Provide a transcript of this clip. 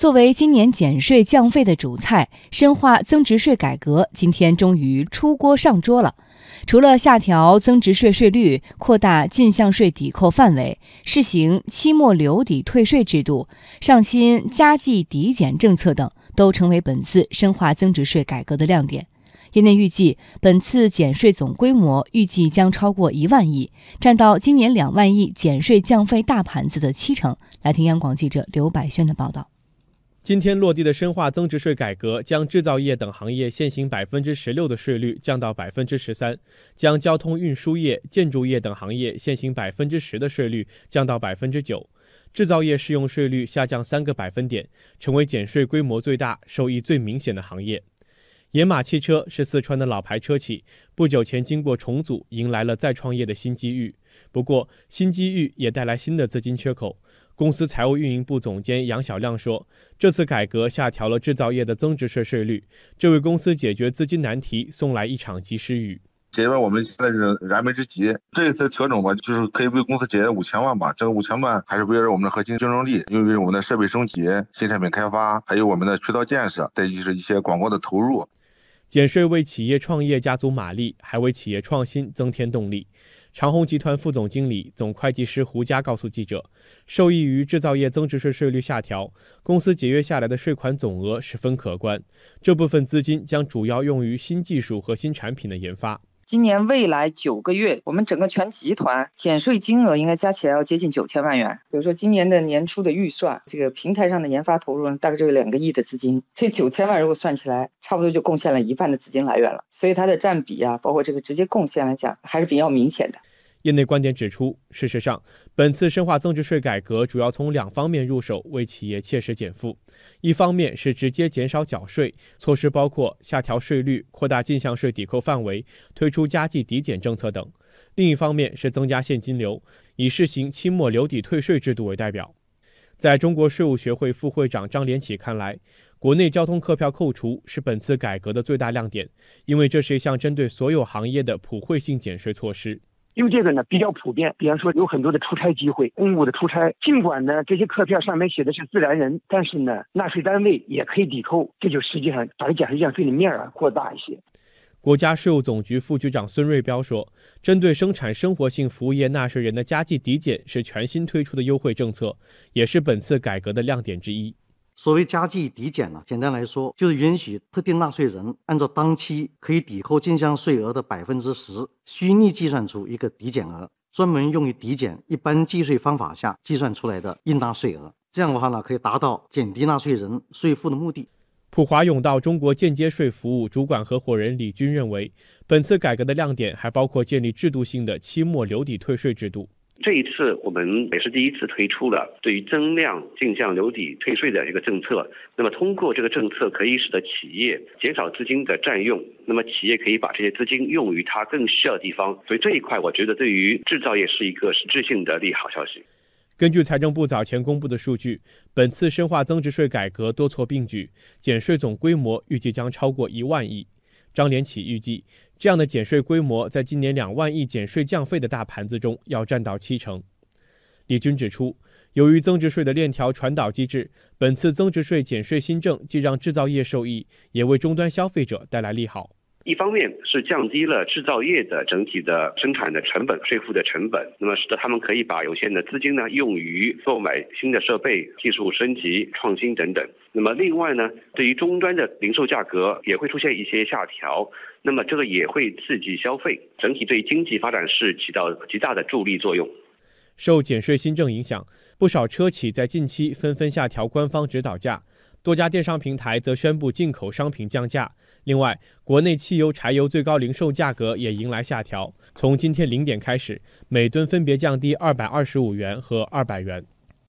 作为今年减税降费的主菜，深化增值税改革今天终于出锅上桌了。除了下调增值税税率、扩大进项税抵扣范围、试行期末留抵退税制度、上新加计抵减政策等，都成为本次深化增值税改革的亮点。业内预计，本次减税总规模预计将超过一万亿，占到今年两万亿减税降费大盘子的七成。来听央广记者刘百轩的报道。今天落地的深化增值税改革，将制造业等行业现行百分之十六的税率降到百分之十三，将交通运输业、建筑业等行业现行百分之十的税率降到百分之九，制造业适用税率下降三个百分点，成为减税规模最大、受益最明显的行业。野马汽车是四川的老牌车企，不久前经过重组，迎来了再创业的新机遇。不过，新机遇也带来新的资金缺口。公司财务运营部总监杨小亮说：“这次改革下调了制造业的增值税税率，这为公司解决资金难题送来一场及时雨。解决我们现在是燃眉之急。这一次调整吧，就是可以为公司节约五千万吧。这个五千万还是围绕我们的核心竞争力，因为我们的设备升级、新产品开发，还有我们的渠道建设，再就是一些广告的投入。”减税为企业创业加足马力，还为企业创新增添动力。长虹集团副总经理、总会计师胡佳告诉记者，受益于制造业增值税税率下调，公司节约下来的税款总额十分可观。这部分资金将主要用于新技术和新产品的研发。今年未来九个月，我们整个全集团减税金额应该加起来要接近九千万元。比如说今年的年初的预算，这个平台上的研发投入呢，大概就有两个亿的资金。这九千万如果算起来，差不多就贡献了一半的资金来源了。所以它的占比啊，包括这个直接贡献来讲，还是比较明显的。业内观点指出，事实上，本次深化增值税改革主要从两方面入手，为企业切实减负。一方面是直接减少缴税，措施包括下调税率、扩大进项税抵扣范围、推出加计抵减政策等；另一方面是增加现金流，以试行期末留抵退税制度为代表。在中国税务学会副会长张连起看来，国内交通客票扣除是本次改革的最大亮点，因为这是一项针对所有行业的普惠性减税措施。因为这个呢比较普遍，比方说有很多的出差机会，公务的出差，尽管呢这些客票上面写的是自然人，但是呢纳税单位也可以抵扣，这就实际上把这减税降费的面儿啊扩大一些。国家税务总局副局长孙瑞彪说，针对生产生活性服务业纳税人的加计抵减是全新推出的优惠政策，也是本次改革的亮点之一。所谓加计抵减呢，简单来说就是允许特定纳税人按照当期可以抵扣进项税额的百分之十，虚拟计算出一个抵减额，专门用于抵减一般计税方法下计算出来的应纳税额。这样的话呢，可以达到减低纳税人税负的目的。普华永道中国间接税服务主管合伙人李军认为，本次改革的亮点还包括建立制度性的期末留抵退税制度。这一次我们也是第一次推出了对于增量进项留抵退税的一个政策。那么通过这个政策，可以使得企业减少资金的占用，那么企业可以把这些资金用于它更需要的地方。所以这一块，我觉得对于制造业是一个实质性的利好消息。根据财政部早前公布的数据，本次深化增值税改革多措并举，减税总规模预计将超过一万亿。张连起预计，这样的减税规模在今年两万亿减税降费的大盘子中要占到七成。李军指出，由于增值税的链条传导机制，本次增值税减税新政既让制造业受益，也为终端消费者带来利好。一方面是降低了制造业的整体的生产的成本、税负的成本，那么使得他们可以把有限的资金呢用于购买新的设备、技术升级、创新等等。那么另外呢，对于终端的零售价格也会出现一些下调，那么这个也会刺激消费，整体对经济发展是起到极大的助力作用。受减税新政影响，不少车企在近期纷纷下调官方指导价。多家电商平台则宣布进口商品降价。另外，国内汽油、柴油最高零售价格也迎来下调，从今天零点开始，每吨分别降低二百二十五元和二百元。